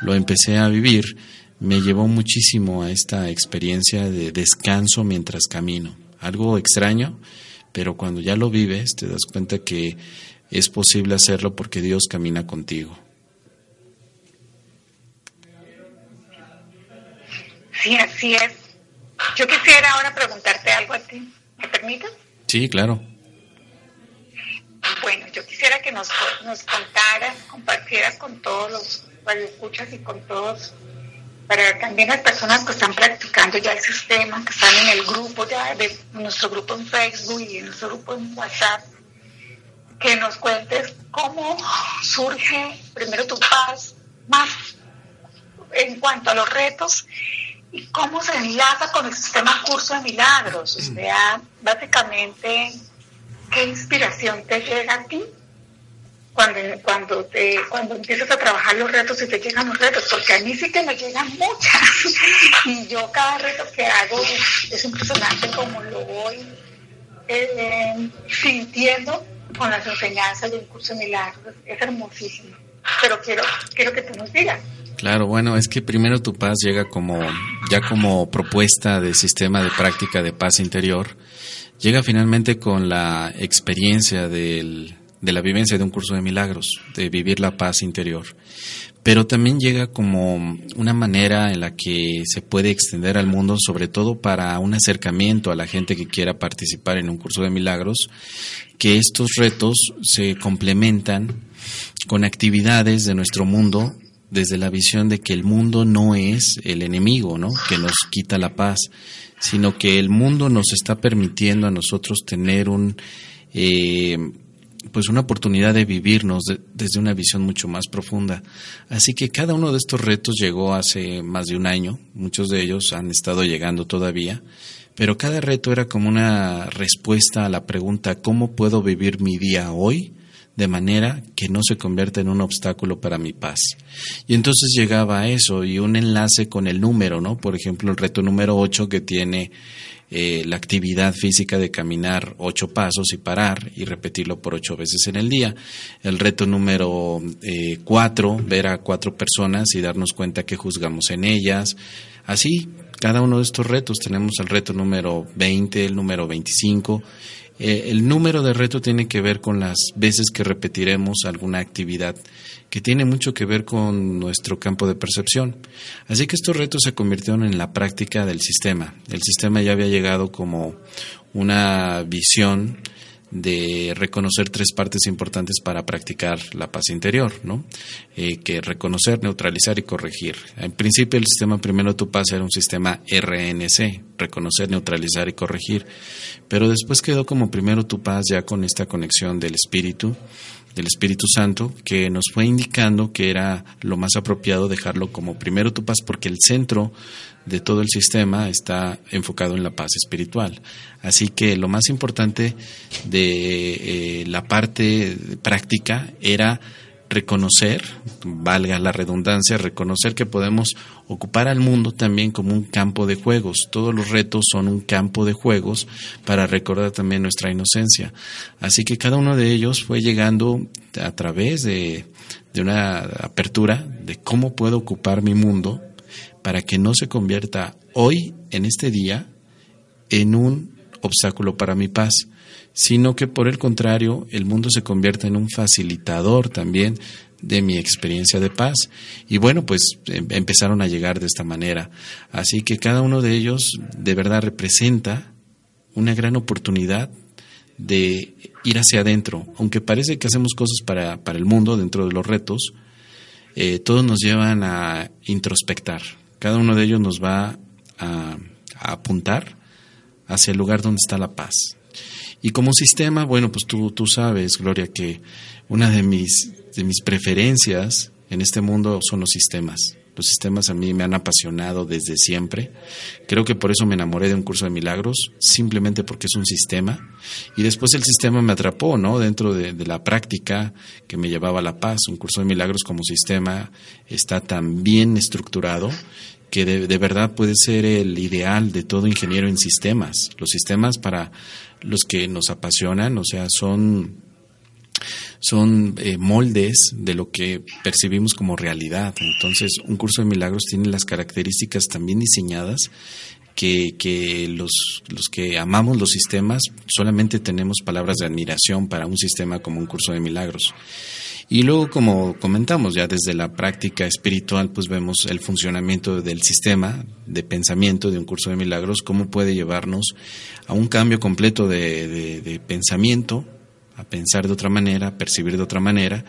lo empecé a vivir, me llevó muchísimo a esta experiencia de descanso mientras camino. Algo extraño, pero cuando ya lo vives te das cuenta que es posible hacerlo porque Dios camina contigo. Sí, así es. Yo quisiera ahora preguntarte algo a ti. ¿Me permites? Sí, claro. Bueno, yo quisiera que nos, nos contaras, compartieras con todos los radioescuchas y con todos para también las personas que están practicando ya el sistema, que están en el grupo ya de nuestro grupo en Facebook y en nuestro grupo en WhatsApp, que nos cuentes cómo surge primero tu paz, más en cuanto a los retos y cómo se enlaza con el sistema curso de milagros, o sea, básicamente qué inspiración te llega a ti cuando, cuando, te, cuando empiezas a trabajar los retos y te llegan los retos, porque a mí sí que me llegan muchas. y yo cada reto que hago es impresionante como lo voy eh, sintiendo con las enseñanzas del curso de milagros. Es hermosísimo. Pero quiero, quiero que tú nos digas. Claro, bueno, es que primero tu paz llega como ya como propuesta de sistema de práctica de paz interior. Llega finalmente con la experiencia del de la vivencia de un curso de milagros, de vivir la paz interior. Pero también llega como una manera en la que se puede extender al mundo, sobre todo para un acercamiento a la gente que quiera participar en un curso de milagros, que estos retos se complementan con actividades de nuestro mundo desde la visión de que el mundo no es el enemigo, ¿no? Que nos quita la paz, sino que el mundo nos está permitiendo a nosotros tener un eh, pues una oportunidad de vivirnos desde una visión mucho más profunda. Así que cada uno de estos retos llegó hace más de un año, muchos de ellos han estado llegando todavía, pero cada reto era como una respuesta a la pregunta ¿cómo puedo vivir mi día hoy? De manera que no se convierta en un obstáculo para mi paz. Y entonces llegaba a eso y un enlace con el número, ¿no? Por ejemplo, el reto número 8 que tiene eh, la actividad física de caminar ocho pasos y parar y repetirlo por ocho veces en el día. El reto número eh, cuatro, ver a cuatro personas y darnos cuenta que juzgamos en ellas. Así, cada uno de estos retos, tenemos el reto número 20, el número 25. Eh, el número de reto tiene que ver con las veces que repetiremos alguna actividad que tiene mucho que ver con nuestro campo de percepción. Así que estos retos se convirtieron en la práctica del sistema. El sistema ya había llegado como una visión de reconocer tres partes importantes para practicar la paz interior, ¿no? Eh, que reconocer, neutralizar y corregir. En principio el sistema primero tu paz era un sistema RNC, reconocer, neutralizar y corregir, pero después quedó como primero tu paz ya con esta conexión del espíritu, del Espíritu Santo, que nos fue indicando que era lo más apropiado dejarlo como primero tu paz, porque el centro de todo el sistema está enfocado en la paz espiritual. Así que lo más importante de eh, la parte práctica era reconocer, valga la redundancia, reconocer que podemos ocupar al mundo también como un campo de juegos. Todos los retos son un campo de juegos para recordar también nuestra inocencia. Así que cada uno de ellos fue llegando a través de, de una apertura de cómo puedo ocupar mi mundo para que no se convierta hoy, en este día, en un obstáculo para mi paz sino que por el contrario el mundo se convierte en un facilitador también de mi experiencia de paz. Y bueno, pues em, empezaron a llegar de esta manera. Así que cada uno de ellos de verdad representa una gran oportunidad de ir hacia adentro. Aunque parece que hacemos cosas para, para el mundo dentro de los retos, eh, todos nos llevan a introspectar. Cada uno de ellos nos va a, a apuntar hacia el lugar donde está la paz. Y como sistema, bueno, pues tú, tú sabes, Gloria, que una de mis, de mis preferencias en este mundo son los sistemas. Los sistemas a mí me han apasionado desde siempre. Creo que por eso me enamoré de un curso de milagros, simplemente porque es un sistema. Y después el sistema me atrapó, ¿no? Dentro de, la práctica que me llevaba a la paz. Un curso de milagros como sistema está tan bien estructurado que de, de verdad puede ser el ideal de todo ingeniero en sistemas. Los sistemas para los que nos apasionan, o sea, son son eh, moldes de lo que percibimos como realidad. Entonces, un curso de milagros tiene las características también diseñadas que, que los, los, que amamos los sistemas solamente tenemos palabras de admiración para un sistema como un curso de milagros. Y luego, como comentamos, ya desde la práctica espiritual, pues vemos el funcionamiento del sistema de pensamiento de un curso de milagros, cómo puede llevarnos a un cambio completo de, de, pensamiento, a pensar de otra manera, a percibir de otra manera,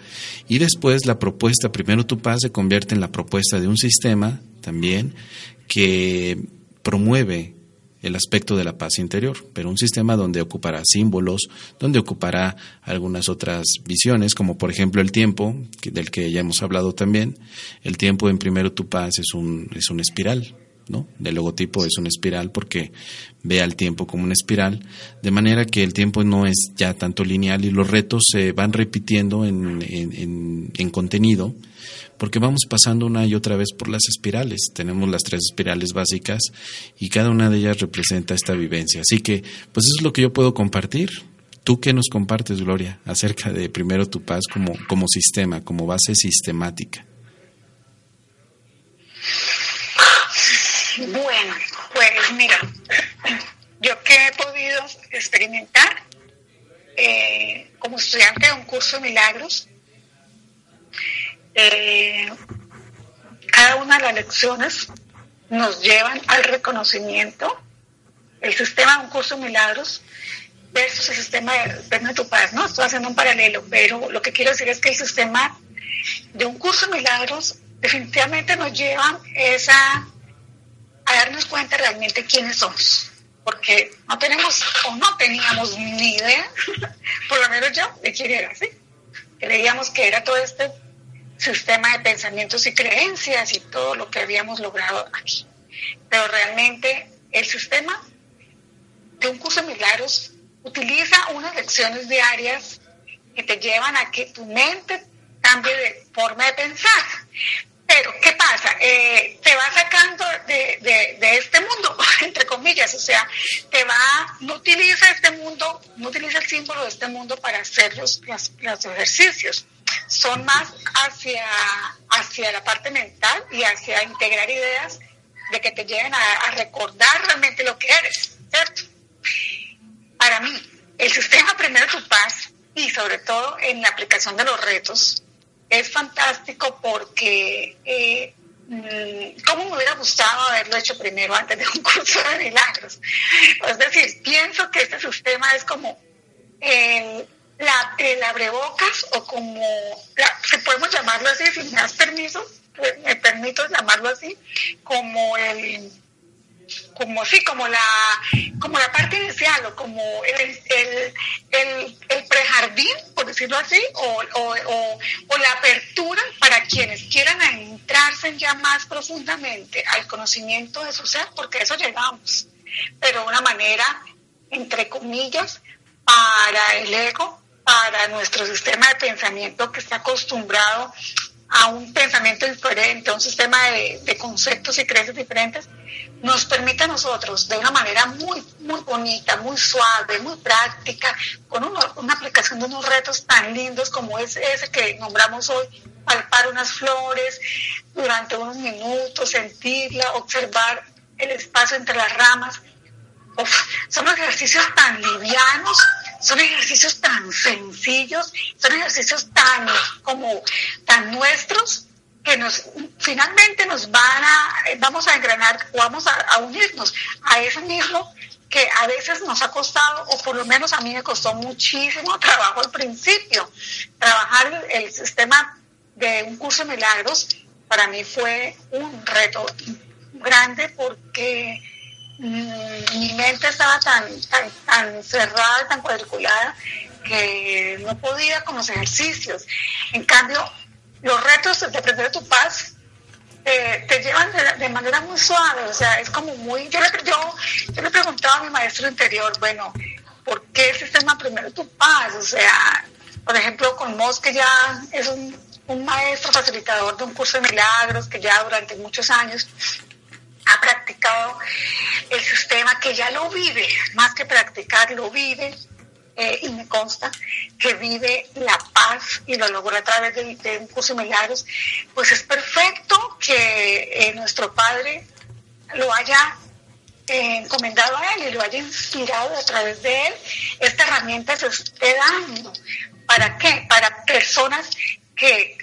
y después la propuesta, primero tu paz, se convierte en la propuesta de un sistema también que promueve el aspecto de la paz interior, pero un sistema donde ocupará símbolos, donde ocupará algunas otras visiones, como por ejemplo el tiempo, del que ya hemos hablado también. El tiempo en Primero Tu Paz es un, es una espiral, ¿no? El logotipo es una espiral porque ve al tiempo como una espiral, de manera que el tiempo no es ya tanto lineal y los retos se van repitiendo en, en, en contenido porque vamos pasando una y otra vez por las espirales. Tenemos las tres espirales básicas y cada una de ellas representa esta vivencia. Así que, pues eso es lo que yo puedo compartir. ¿Tú qué nos compartes, Gloria, acerca de primero tu paz como, como sistema, como base sistemática? Bueno, pues mira, yo que he podido experimentar eh, como estudiante de un curso de milagros, eh, cada una de las lecciones nos llevan al reconocimiento, el sistema de un curso de milagros versus el sistema de, de tu paz, ¿no? Estoy haciendo un paralelo, pero lo que quiero decir es que el sistema de un curso de milagros definitivamente nos lleva esa, a darnos cuenta realmente quiénes somos, porque no tenemos o no teníamos ni idea, por lo menos yo, de quién era, ¿sí? Creíamos que era todo este sistema de pensamientos y creencias y todo lo que habíamos logrado aquí. Pero realmente el sistema de un curso de milagros utiliza unas lecciones diarias que te llevan a que tu mente cambie de forma de pensar. Pero, ¿qué pasa? Eh, te va sacando de, de, de, este mundo, entre comillas, o sea, te va, no utiliza este mundo, no utiliza el símbolo de este mundo para hacer los, los, los ejercicios son más hacia, hacia la parte mental y hacia integrar ideas de que te lleven a, recordar realmente lo que eres, ¿cierto? Para mí, el sistema Primero Tu Paz y sobre todo en la aplicación de los retos es fantástico porque eh, ¿cómo me hubiera gustado haberlo hecho primero antes de un curso de milagros? Es decir, pienso que este sistema es como el, el abrebocas o como, la, si podemos llamarlo así, si me das permiso, pues, me permito llamarlo así, como el como sí, como la, como la parte inicial o como el, el, el, prejardín, por decirlo así, o, o, la apertura para quienes quieran adentrarse ya más profundamente al conocimiento de su ser, porque eso llegamos, pero de una manera, entre comillas, para el ego, para nuestro sistema de pensamiento que está acostumbrado a un pensamiento diferente, a un sistema de, de conceptos y creencias diferentes, nos permite a nosotros de una manera muy, muy bonita, muy suave, muy práctica, con uno, una aplicación de unos retos tan lindos como es ese que nombramos hoy, palpar unas flores durante unos minutos, sentirla, observar el espacio entre las ramas. Uf, son ejercicios tan livianos, son ejercicios tan sencillos, son ejercicios tan como tan nuestros que nos finalmente nos van a vamos a engranar vamos a, a, unirnos a ese mismo que a veces nos ha costado o por lo menos a mí me costó muchísimo trabajo al principio. Trabajar el, sistema de un curso de milagros para mí fue un reto grande porque mi mente estaba tan tan tan cerrada tan cuadriculada que no podía con los ejercicios en cambio los retos de Primero Tu Paz eh, te llevan de, manera muy suave, o sea, es como muy... Yo le, yo, yo le preguntaba a mi maestro interior, bueno, ¿por qué el sistema Primero Tu Paz? O sea, por ejemplo, con Mos, que ya es un maestro facilitador de un curso de milagros, que ya durante muchos años ha practicado el sistema, que ya lo vive, más que practicar, lo vive, eh, y me consta que vive la paz y lo logró a través de, de un curso de pues es perfecto que eh, nuestro Padre lo haya eh, encomendado a él y lo haya inspirado a través de él. Esta herramienta se esté dando. ¿Para qué? Para personas que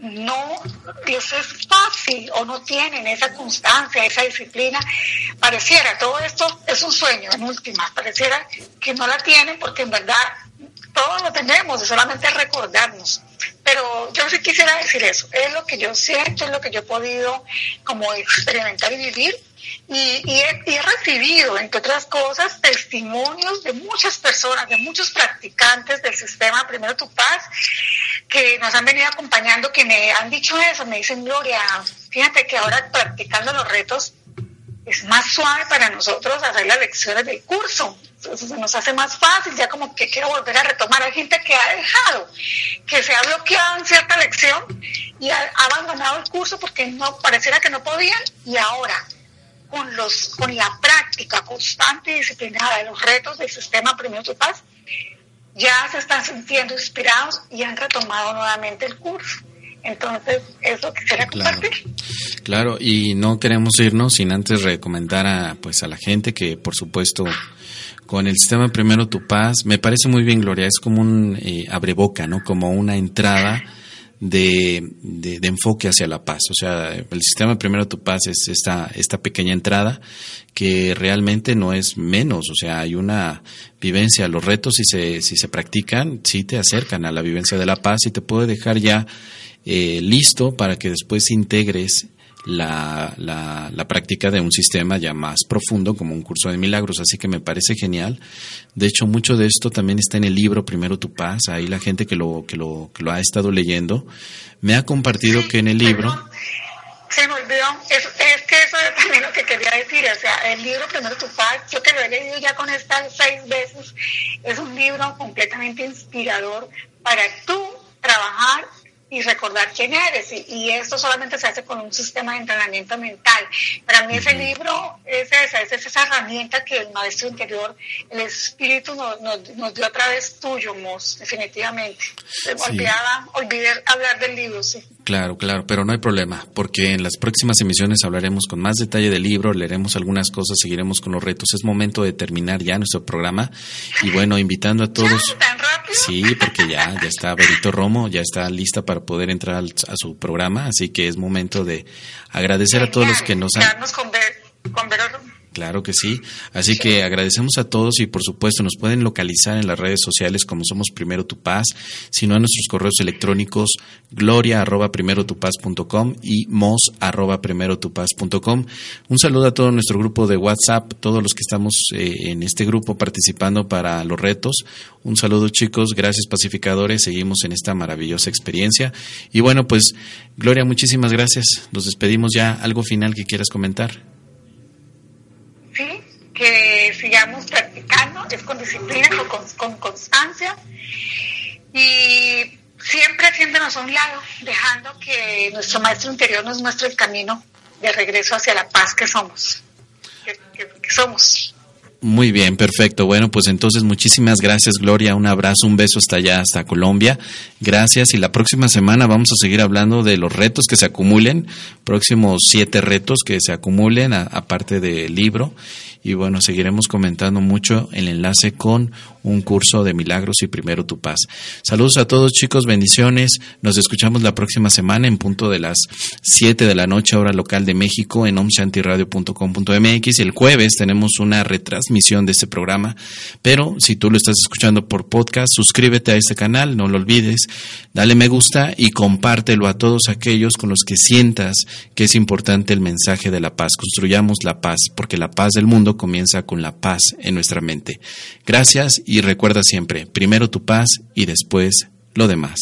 no es fácil o no tienen esa constancia, esa disciplina, pareciera, todo esto es un sueño en última, pareciera que no la tienen porque en verdad todos lo tenemos, solamente recordarnos. pero yo sí quisiera decir eso, es lo que yo siento, es lo que yo he podido como experimentar y vivir y, y, he, y recibido, entre otras cosas, testimonios de muchas personas, de muchos practicantes del sistema Primero Tu Paz, que nos han venido acompañando, que me han dicho eso, me dicen, Gloria, fíjate que ahora practicando los retos es más suave para nosotros hacer las lecciones del curso. Se nos hace más fácil, ya como que quiero volver a retomar. Hay gente que ha dejado, que se ha bloqueado en cierta lección y ha abandonado el curso porque no pareciera que no podían y ahora con los con la práctica constante y disciplinada de los retos del sistema Primero Tu Paz, ya se están sintiendo inspirados y han retomado nuevamente el curso. Entonces, eso quisiera compartir. Claro, y no queremos irnos sin antes recomendar a, pues, a la gente que, por supuesto, con el sistema Primero Tu Paz, me parece muy bien, Gloria, es como un eh, abreboca, ¿no? Como una entrada de, de, de, enfoque hacia la paz. O sea, el sistema Primero Tu Paz es esta, esta pequeña entrada que realmente no es menos. O sea, hay una vivencia. Los retos, si se, si se practican, sí te acercan a la vivencia de la paz y te puede dejar ya eh, listo para que después integres la, la, la, práctica de un sistema ya más profundo como un curso de milagros. Así que me parece genial. De hecho, mucho de esto también está en el libro Primero tu paz. Ahí la gente que lo, que lo, que lo ha estado leyendo me ha compartido que en el libro... Se me olvidó, es, es que eso es también lo que quería decir, o sea, el libro Primero tu paz, yo que lo he leído ya con estas seis veces, es un libro completamente inspirador para tú trabajar y recordar quién eres. Y, y, esto solamente se hace con un sistema de entrenamiento mental. Para mí ese libro es esa, es esa herramienta que el maestro interior, el espíritu nos, nos, nos dio a través tuyo, Mos, definitivamente. Sí. olvidaba, olvidé hablar del libro, sí. Claro, claro, pero no hay problema, porque en las próximas emisiones hablaremos con más detalle del libro, leeremos algunas cosas, seguiremos con los retos. Es momento de terminar ya nuestro programa y bueno, invitando a todos. ¿Tan rápido? Sí, porque ya, ya está Berito Romo, ya está lista para poder entrar al- a su programa, así que es momento de agradecer a todos los que nos han... Con, con Claro que sí. Así que agradecemos a todos y por supuesto nos pueden localizar en las redes sociales como somos Primero Tu Paz, sino a nuestros correos electrónicos gloria arroba primero tu paz punto com y mos arroba primero tu paz punto com. Un saludo a todo nuestro grupo de WhatsApp, todos los que estamos eh, en este grupo participando para los retos. Un saludo chicos, gracias pacificadores, seguimos en esta maravillosa experiencia. Y bueno, pues Gloria, muchísimas gracias. Nos despedimos ya. ¿Algo final que quieras comentar? ¿Sí? que sigamos practicando, es con disciplina, con, con, con constancia y siempre haciéndonos a un lado, dejando que nuestro maestro interior nos muestre el camino de regreso hacia la paz que somos, que somos. Muy bien, perfecto. Bueno, pues entonces muchísimas gracias, Gloria. Un abrazo, un beso hasta allá, hasta Colombia. Gracias. Y la próxima semana vamos a seguir hablando de los retos que se acumulen, próximos siete retos que se acumulen, aparte del libro. Y bueno, seguiremos comentando mucho el enlace con un curso de milagros y primero tu paz. Saludos a todos, chicos, bendiciones. Nos escuchamos la próxima semana en punto de las 7 de la noche, hora local de México, en omshantiradio.com.mx. Y el jueves tenemos una retransmisión de este programa. Pero si tú lo estás escuchando por podcast, suscríbete a este canal, no lo olvides. Dale me gusta y compártelo a todos aquellos con los que sientas que es importante el mensaje de la paz. Construyamos la paz, porque la paz del mundo comienza con la paz en nuestra mente. Gracias y recuerda siempre, primero tu paz y después lo demás.